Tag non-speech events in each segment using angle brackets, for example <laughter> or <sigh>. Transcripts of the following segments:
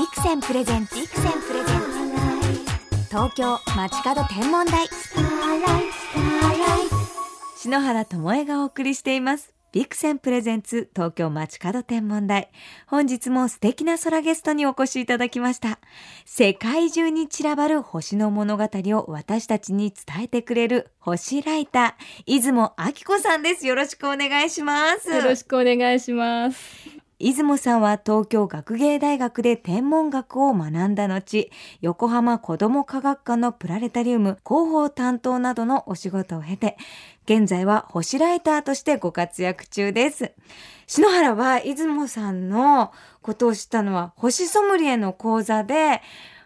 ビクセンプレゼンツビクセンプレゼンツ。東京街角天文台。篠原智恵がお送りしています。ビクセンプレゼンツ東京街角天文台。本日も素敵な空ゲストにお越しいただきました。世界中に散らばる星の物語を私たちに伝えてくれる星ライター出雲明子さんです。よろしくお願いします。よろしくお願いします。出雲さんは東京学芸大学で天文学を学んだ後、横浜子ども科学科のプラレタリウム広報担当などのお仕事を経て、現在は星ライターとしてご活躍中です。篠原は出雲さんのことを知ったのは星ソムリエの講座で、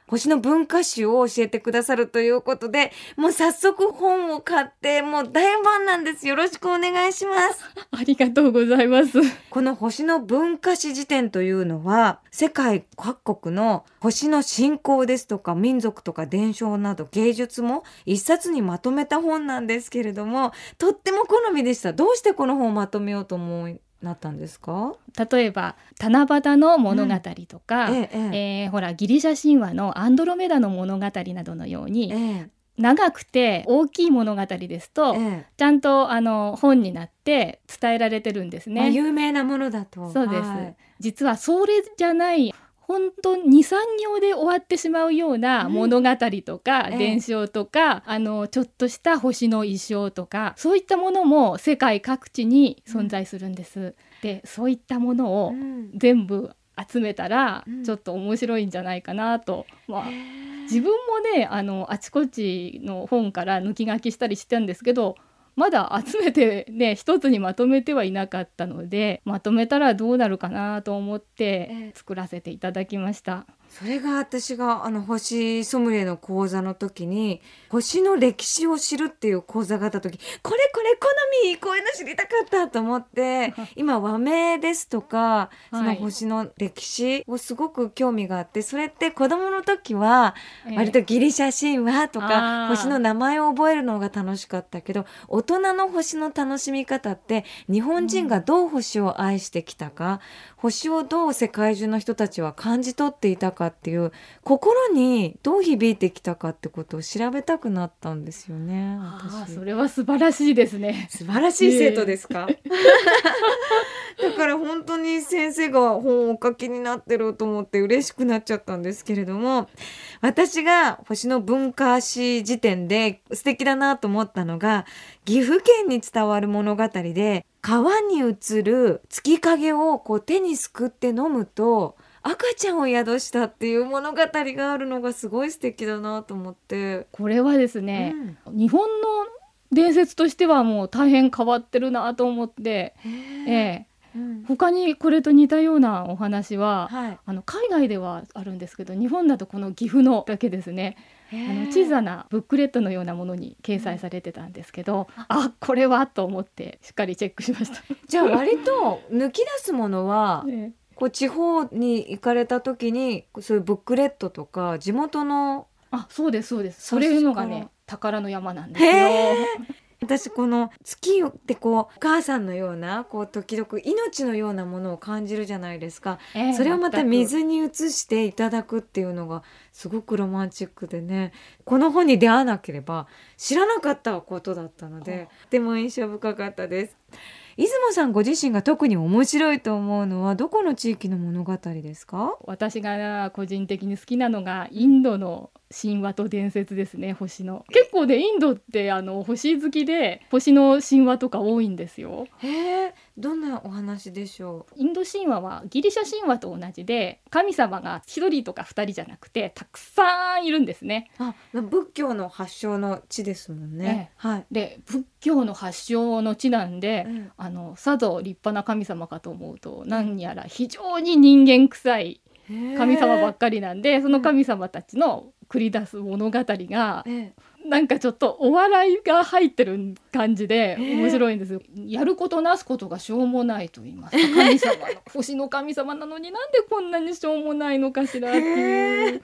星の文化史を教えてくださるということで、もう早速本を買って、もう大ファンなんです。よろしくお願いします。ありがとうございます。この星の文化史辞典というのは、世界各国の星の信仰ですとか民族とか伝承など芸術も一冊にまとめた本なんですけれども、とっても好みでした。どうしてこの本をまとめようと思いなったんですか？例えば七夕の物語とか、うん、えええー、ほらギリシャ神話のアンドロメダの物語などのように、え長くて大きい物語ですと、ちゃんとあの本になって伝えられてるんですね。有名なものだと。そうです。はい、実はそれじゃない本当に23行で終わってしまうような物語とか、伝承とか、あのちょっとした星の衣装とかそういったものも世界各地に存在するんです。でそういったものを全部集めたらちょっと面白いんじゃないかなと、まあ、自分もねあのあちこちの本から抜き書きしたりしてるんですけどまだ集めてね一つにまとめてはいなかったのでまとめたらどうなるかなと思って作らせていただきました。それが私があの星ソムリエの講座の時に星の歴史を知るっていう講座があった時これこれ好みこういうの知りたかったと思って <laughs> 今和名ですとかその星の歴史をすごく興味があってそれって子供の時は割とギリシャ神話とか星の名前を覚えるのが楽しかったけど大人の星の楽しみ方って日本人がどう星を愛してきたか星をどう世界中の人たちは感じ取っていたかかっていう心にどう響いてきたかってことを調べたくなったんですよね。私それは素晴らしいですね。素晴らしい生徒ですか？<laughs> だから本当に先生が本をお書きになってると思って嬉しくなっちゃったんですけれども私が星の文化史辞典で素敵だなと思ったのが岐阜県に伝わる物語で川に映る月影をこう手にすくって飲むと赤ちゃんを宿したっていう物語があるのがすごい素敵だなと思って。これはですね、うん、日本の伝説としてはもう大変変わってるなと思ってええ。うん、他にこれと似たようなお話は、はい、あの海外ではあるんですけど日本だとこの岐阜のだけですね。あの小さなブックレットのようなものに掲載されてたんですけど、うん、あこれはと思ってしっかりチェックしました。じゃあ割と抜き出すものは、ね <laughs> こう地方に行かれた時にそういうブックレットとか地元のあそうですそうです。それいうのがね宝の山なんですよ。私この月ってこうお母さんのようなこう時々命のようなものを感じるじゃないですか、えー、それをまた水に移していただくっていうのがすごくロマンチックでね。この本に出会わなければ知らなかったことだったのでとても印象深かったです。出雲さんご自身が特に面白いと思うのはどこの地域の物語ですか？私が個人的に好きなのがインドの神話と伝説ですね星の。結構でインドってあの星好きで星の神話とか多いんですよ。へえどんなお話でしょう？インド神話はギリシャ神話と同じで神様が一人とか二人じゃなくてたくさんいるんですね。あ仏教の発祥の地ですもんね、ええ、はい。で仏教の発祥の地なんで、うん、あのさぞ立派な神様かと思うと何やら非常に人間臭い神様ばっかりなんでその神様たちの繰り出す物語が、なんかちょっとお笑いが入ってる感じで面白いんですよ。やることなすことがしょうもないと言いますか。<laughs> 神様の星の神様なのになんでこんなにしょうもないのかしらっていう。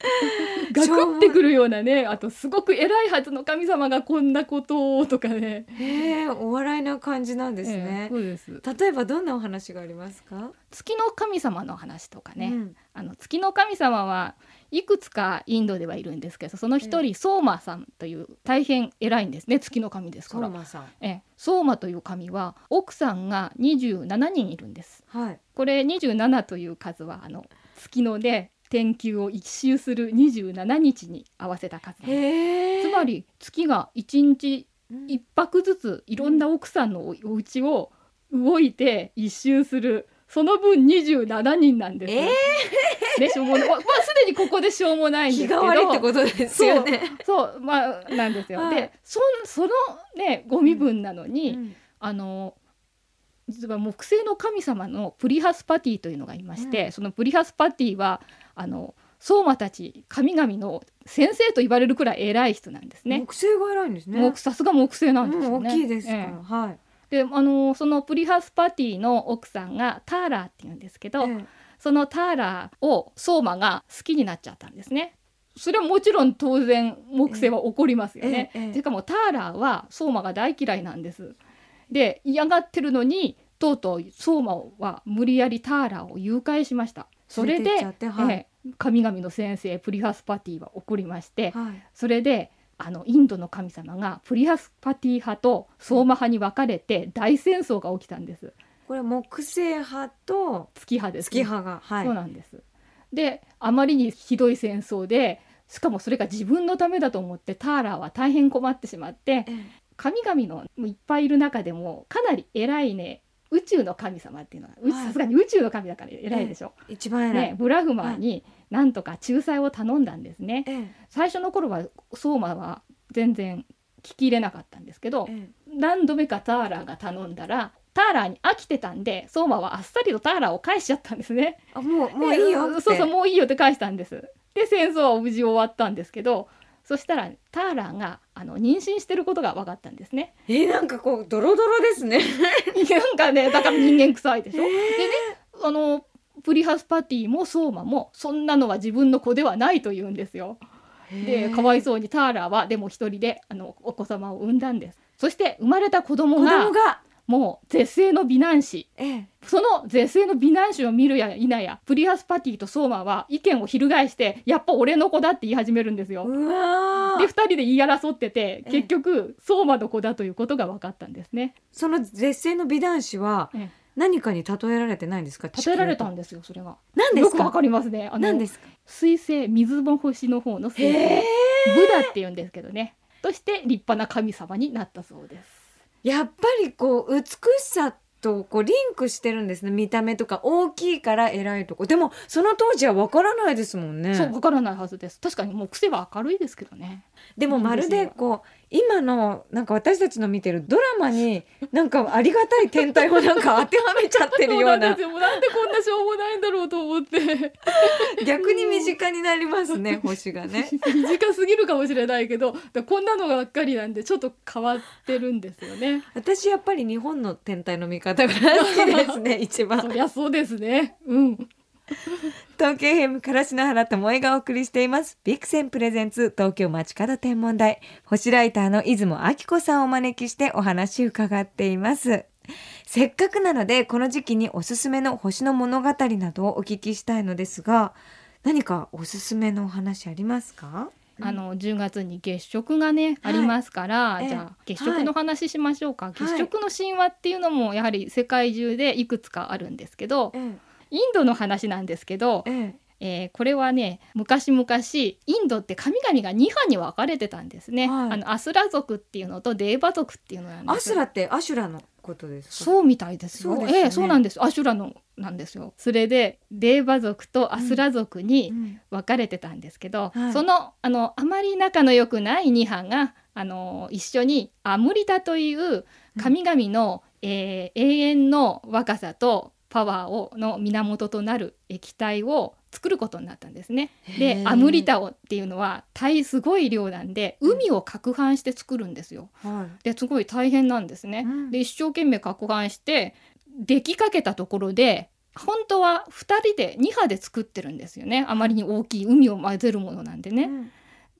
<laughs> ガクってくるようなねあとすごく偉いはずの神様がこんなことをとかね。へえお笑いな感じなんですね、ええそうです。例えばどんなお話がありますか？月の神様の話とかね、うん。あの月の神様はいくつかインドではいるんですけどその一人、ソーマさんという大変偉いんですね。月の神ですから。相馬さん。ええ、ソーマという神は奥さんが27人いるんです。はい。これ27という数はあの月ので天球を一周する27日に合わせた数つまり月が1日うん。1泊ずついろんな奥さんのおお家を動いて一周する。その分27人なんですよ。ね、しょうもまあ、すでにここでしょうもないんですけど。気が悪いってことですよね。そう。まあなんですよ。はい。でそんそのねご身分なのに、うん。あの実は木星の神様のプリハスパティというのがいまして、うん。そのプリハスパティはあの相馬たち神々の先生と言われるくらい偉い人なんですね。木星が偉いんですね木さすが木星なんですよね。うん大きいですから、ええはいであのそのプリハスパティの奥さんがターラーって言うんですけど、ええそのターラーを相馬が好きになっちゃったんですね。それはもちろん当然木星は怒りますよね。えしかもターラーは相馬が大嫌いなんです。で嫌がってるのにとうとう相馬は無理やりターラーを誘拐しました。それではいええ神々の先生プリハスパティは怒りまして、はいそれであのインドの神様がプリハスパティ派と相馬派に分かれて大戦争が起きたんです。これ木星派と月派です、月派がはいそうなんです。であまりにひどい戦争でしかもそれが自分のためだと思ってターラーは大変困ってしまってええ神々のいっぱいいる中でもかなり偉いね宇宙の神様っていうのはさすがに宇宙の神だから偉いでしょ。一番偉い、ね、ブラフマーになんとか仲裁を頼んだんですね。ええ最初の頃は相馬は全然聞き入れなかったんですけどえ何度目かターラーが頼んだらターラーに飽きてたんで相馬はあっさりとターラーを返しちゃったんですね。えあもうもういいよってでそうそうもういいよって返したんです。で戦争は無事終わったんですけどそしたらターラーがあの妊娠してることが分かったんですね。えなんかこうドロドロですね <laughs> なんかねだから人間臭いでしょ？でねあのプリハスパティも相馬もそんなのは自分の子ではないと言うんですよ。でかわいそうにターラーはでも一人であのお子様を産んだんですそして生まれた子供がもう絶世の美男子ええその絶世の美男子を見るや否やプリハスパティとソーマは意見を翻してやっぱ俺の子だって言い始めるんですよ。で2人で言い争っててええ結局ソーマの子だということが分かったんですね。その絶世の美男子はえ何かに例えられてないんですか？例えられた地んですよそれが。何ですか？よくわかりますね。何ですか？水星水の星の方の水星へブダって言うんですけどねとして立派な神様になったそうです。やっぱりこう美しさとこうリンクしてるんですね。見た目とか大きいから偉いとこ。でもその当時はわからないですもんね。そうわからないはずです確かにもう癖は明るいですけどねでもまるでこう今のなんか私たちの見てるドラマに <laughs> なんかありがたい天体をなんか当てはめちゃってるような。なんでこんなしょうもないんだろうと思って。<laughs> 逆に身近になりますね星がね。<laughs> 短すぎるかもしれないけどだこんなのばっかりなんでちょっと変わってるんですよね。私やっぱり日本の天体の見方が好きですね一そ番りゃそうですね。うん東京ヘムからしの原智恵がお送りしています。ビクセンプレゼンツ東京街角天文台。星ライターの出雲明子さんをお招きしてお話伺っています。せっかくなのでこの時期におすすめの星の物語などをお聞きしたいのですが何かおすすめのお話ありますか？あの10月に月食がね、ありますから、ええ。じゃあ月食の話しましょうか、い。月食の神話っていうのもやはり世界中でいくつかあるんですけど、えインドの話なんですけどえ、え。えーこれはね昔々インドって神々が2派に分かれてたんですね、はい。あのアスラ族っていうのとデーバ族っていうのなんです。アスラってアシュラのことですか？そうみたいですよ。そうですよね。ええそうなんですアシュラのなんですよ。それでデーバ族とアスラ族にうん。分かれてたんですけど、はい。そのあのあまり仲の良くない2派があの一緒にアムリタという神々の、えー永遠の若さとパワーをの源となる液体を作ることになったんですね。へでーアムリタオっていうのは大すごい量なんで海を攪拌して作るんですよ。はいですごい大変なんですね。うんで一生懸命攪拌してできかけたところで本当は2人で2波で作ってるんですよねあまりに大きい海を混ぜるものなんでね。うん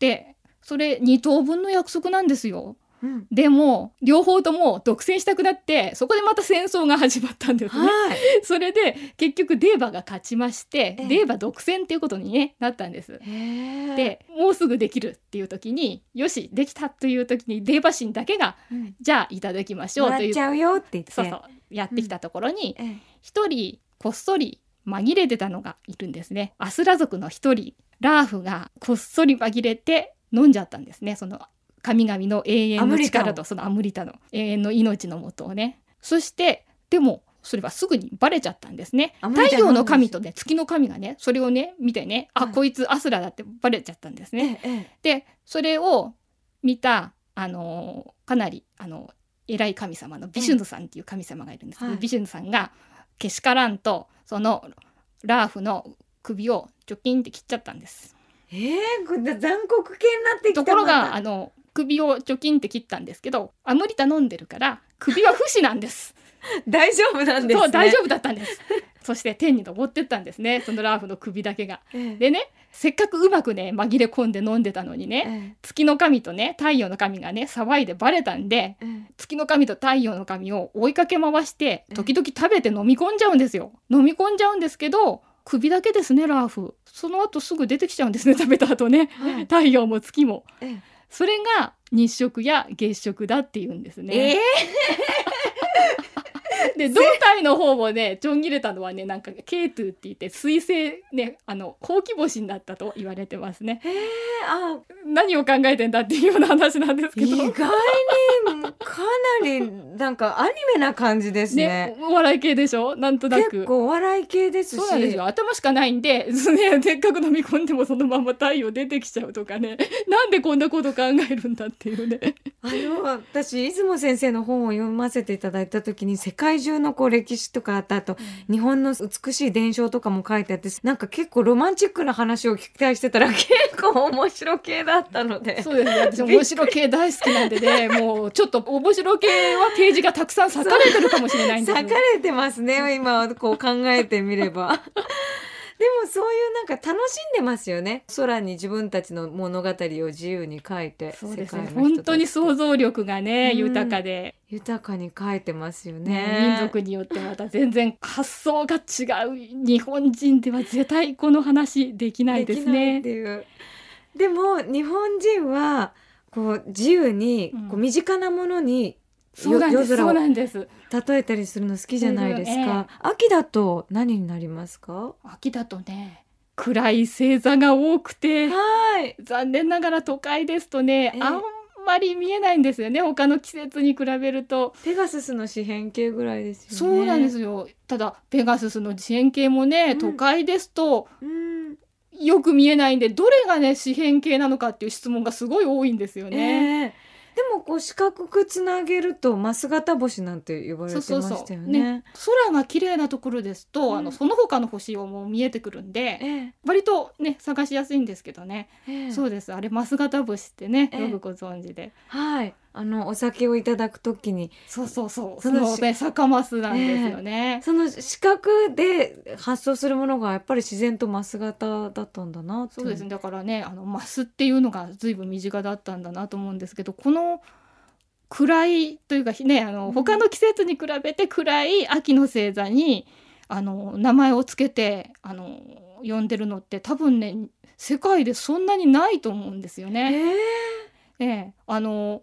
でそれ2等分の約束なんですよ。うんでも両方とも独占したくなってそこでまた戦争が始まったんですね。はい。<laughs> それで結局デーバが勝ちまして、ええデーバ独占っていうことに、ね、なったんです。でもうすぐできるっていう時によしできたという時にデーバ神だけがうん、じゃあいただきましょうというもらっちゃうよって言って。そうそうやってきたところにええ一人こっそり紛れてたのがいるんですね。アスラ族の一人ラーフがこっそり紛れて飲んじゃったんですねその神々の永遠の力とそのアムリタの永遠の命のもとをね。そしてでもそれはすぐにバレちゃったんですね。太陽の神とね月の神がねそれをね見てねあ、はい。こいつアスラだってバレちゃったんですね。えええでそれを見たあのかなりあの偉い神様のビシュヌさんっていう神様がいるんですけど、はい。ビシュヌさんがけしからんとそのラーフの首をチョキンって切っちゃったんです。ええこれ残酷系になってきた。ところがあの首をチョキンって切ったんですけどアムリタ飲んでるから首は不死なんです。<laughs> 大丈夫なんですね。そう大丈夫だったんです。そして天に昇ってったんですね。そのラーフの首だけが。ええ。でねせっかくうまくね紛れ込んで飲んでたのにね、え月の神とね太陽の神がね騒いでバレたんでええ。月の神と太陽の神を追いかけ回してうん時々食べて飲み込んじゃうんですよ。飲み込んじゃうんですけど首だけですねラーフ。その後すぐ出てきちゃうんですね食べた後ね。えはい。太陽も月も。ええそれが日食や月食だっていうんですえね、<laughs> で胴体の方もねちょん切れたのはねなんかケイトゥって言って水星ねあのほうき星になったと言われてますね。ええあ何を考えてんだっていうような話なんですけど。意外にかなりなんかアニメな感じですね。ね、お笑い系でしょ？なんとなく。結構お笑い系ですし。そうなんですよ。頭しかないんで、<laughs> ね、せっかく飲み込んでもそのまま太陽出てきちゃうとかね。<laughs> なんでこんなこと考えるんだっていうね。あの私出雲先生の本を読ませていただいた時に世界中のこう歴史とかあった後日本の美しい伝承とかも書いてあってなんか結構ロマンチックな話を期待してたら結構面白系だったので。そうですね。私面白系大好きなんでねもうちょっと面白系はページがたくさん裂かれてるかもしれないんです裂かれてますね今こう考えてみれば。<laughs> でもそういうなんか楽しんでますよね。空に自分たちの物語を自由に書いてそうですね。本当に想像力がね、うん。豊かで、豊かに書いてますよね。ね民族によってまた全然発想が違う日本人では絶対この話できないですできないっねて。いう。でも日本人はこう自由にうん。こう身近なものにそうなんですそう夜空をなんです。例えたりするの好きじゃないですええ。か、秋だと何になりますか？秋だとね暗い星座が多くてはい。残念ながら都会ですとね、ええ。あんまり見えないんですよね。他の季節に比べると。ペガススの四辺形ぐらいですよね。そうなんですよ。ただペガススの四辺形もね、うん。都会ですとうんよく見えないんでどれがね四辺形なのかっていう質問がすごい多いんですよね。ええ。でもこう四角くつなげるとマス型星なんて呼ばれてまそうそうそう。したよね。ね空が綺麗なところですと、うん。あのその他の星をもう見えてくるんでええ。割とね探しやすいんですけどね、ええ。そうです。あれマス型星ってね、ええ。よくご存知で。はいあのお酒をいただくときにそうそうそう。そのね酒マスなんですよね、その四角で発想するものがやっぱり自然とマス型だったんだなそうですね。だからねあのマスっていうのが随分身近だったんだなと思うんですけどこの暗いというかねあうん。の他の季節に比べて暗い秋の星座にあの名前をつけてあの呼んでるのって多分ね世界でそんなにないと思うんですよえね。え。ええ、あの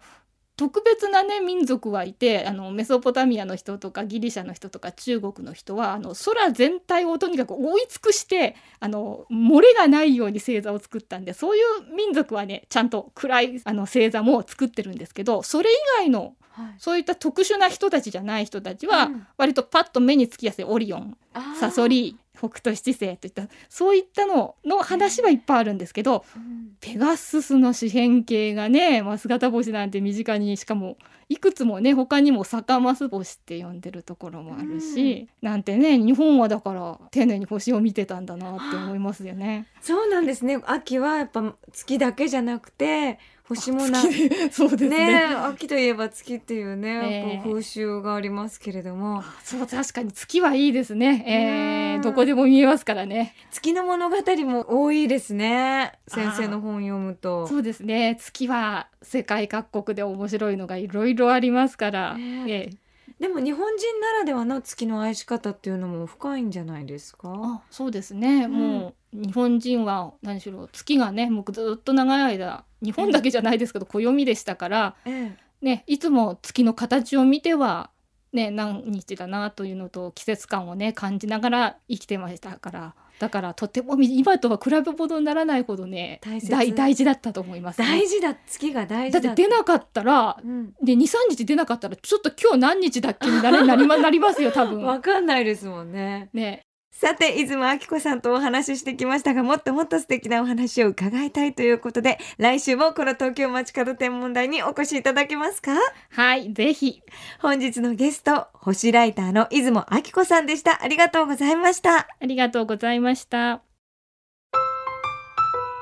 特別なね民族はいてあのメソポタミアの人とかギリシャの人とか中国の人はあの空全体をとにかく覆い尽くしてあの漏れがないように星座を作ったんでそういう民族はねちゃんと暗いあの星座も作ってるんですけどそれ以外のはい。そういった特殊な人たちじゃない人たちは、うん。割とパッと目につきやすいオリオンサソリ北斗七星といったそういったのの話はいっぱいあるんですけど、うん。ペガススの四辺形がねマス型星なんて身近にしかもいくつもね他にも逆マス星って呼んでるところもあるし、なんてね日本はだから丁寧に星を見てたんだなって思いますよね。そうなんですね。秋はやっぱ月だけじゃなくて星もな <laughs> そうですね。ね秋といえば月っていうね、ええ。こう風習がありますけれども。そう確かに月はいいですね、えうん。ー、どこでも見えますからね。月の物語も多いですね先生の本読むと。そうですね。月は世界各国で面白いのがいろいろありますから、ねええでも日本人ならではの月の愛し方っていうのも深いんじゃないですか？あそうですね、ん。もう日本人は何しろ月がねもうずっと長い間日本だけじゃないですけど暦でしたから、ええ。ね、いつも月の形を見ては、ね、何日だなというのと季節感をね感じながら生きてましたからだからとても今とは比べ物にならないほどね大切。大大事だったと思います、ね、大事だ月が大だ事だ。って出なかったらうん。で23日出なかったらちょっと今日何日だっけになりまなりますよ多分。<laughs> わかんないですもんね。ねさて、出雲明子さんとお話ししてきましたが、もっともっと素敵なお話を伺いたいということで、来週もこの東京街角天文台にお越しいただけますか？はいぜひ本日のゲスト、星ライターの出雲明子さんでした。ありがとうございました。ありがとうございました。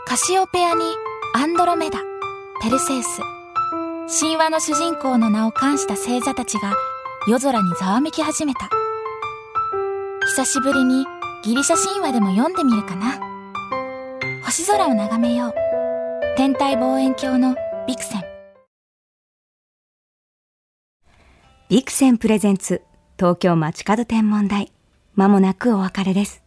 カシオペアにアンドロメダ、ペルセウス。神話の主人公の名を冠した星座たちが夜空にざわめき始めた。久しぶりにギリシャ神話でも読んでみるかな。星空を眺めよう。天体望遠鏡のビクセン。ビクセンプレゼンツ、東京街角天文台。まもなくお別れです。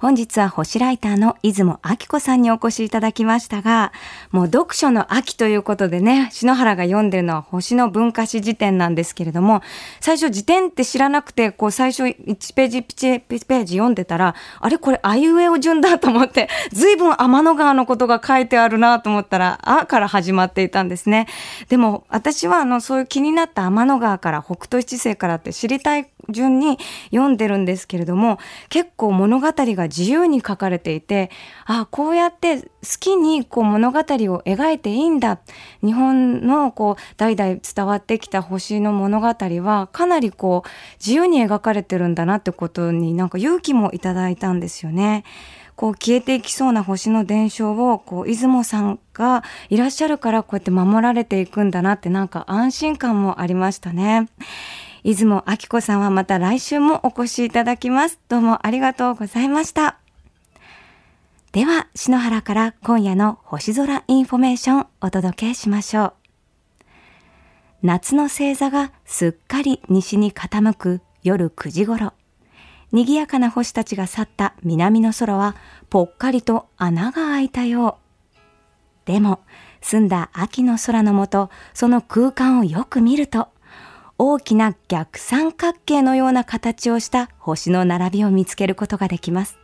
本日は星ライターの出雲明子さんにお越しいただきましたが、もう読書の秋ということでね、篠原が読んでるのは星の文化史辞典なんですけれども、最初辞典って知らなくて、こう最初1ページ1ページ読んでたら、あれこれあいうえお順だと思って、随分天の川のことが書いてあるなと思ったら、あから始まっていたんですね。でも私はあのそういう気になった天の川から北斗七星からって知りたい順に読んでるんですけれども、結構物語が自由に書かれていて、あこうやって好きにこう物語を描いていいんだ。日本のこう代々伝わってきた星の物語はかなりこう自由に描かれてるんだなってことになんか勇気もいただいたんですよね。こう消えていきそうな星の伝承をこう出雲さんがいらっしゃるからこうやって守られていくんだなってなんか安心感もありましたね。出雲明子さんはまた来週もお越しいただきます。どうもありがとうございました。では、篠原から今夜の星空インフォメーションお届けしましょう。夏の星座がすっかり西に傾く夜9時頃。賑やかな星たちが去った南の空はぽっかりと穴が開いたよう。でも、澄んだ秋の空の下、その空間をよく見ると、大きな逆三角形のような形をした星の並びを見つけることができます。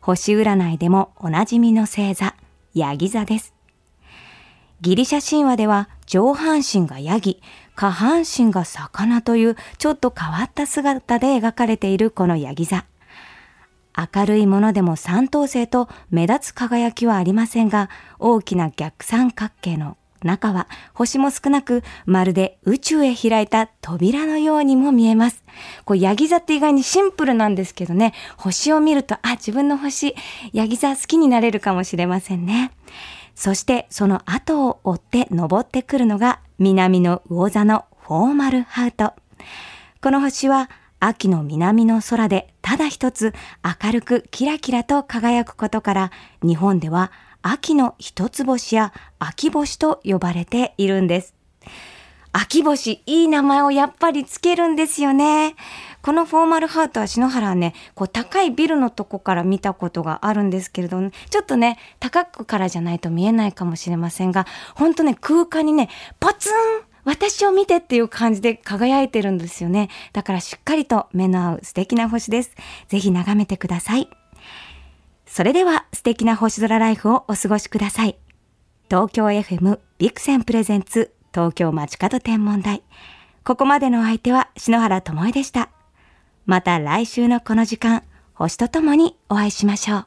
星占いでもおなじみの星座、ヤギ座です。ギリシャ神話では上半身がヤギ、下半身が魚というちょっと変わった姿で描かれているこのヤギ座。明るいものでも三等星と目立つ輝きはありませんが、大きな逆三角形の中は星も少なく、まるで宇宙へ開いた扉のようにも見えます。こう、ヤギ座って意外にシンプルなんですけどね、星を見ると、あ、自分の星、ヤギ座好きになれるかもしれませんね。そして、その後を追って登ってくるのが、南の魚座のフォーマルハウト。この星は、秋の南の空でただ一つ明るくキラキラと輝くことから、日本では秋の一つ星や秋星と呼ばれているんです。秋星、いい名前をやっぱりつけるんですよね。このフォーマルハートは篠原はね、こう高いビルのとこから見たことがあるんですけれど、ね、ちょっとね、高くからじゃないと見えないかもしれませんが、ほんとね、空間にね、ポツン私を見てっていう感じで輝いてるんですよね。だからしっかりと目の合う素敵な星です。ぜひ眺めてください。それでは素敵な星空ライフをお過ごしください。東京 FM ビクセンプレゼンツ東京街角天文台。ここまでのお相手は篠原智恵でした。また来週のこの時間、星とともにお会いしましょう。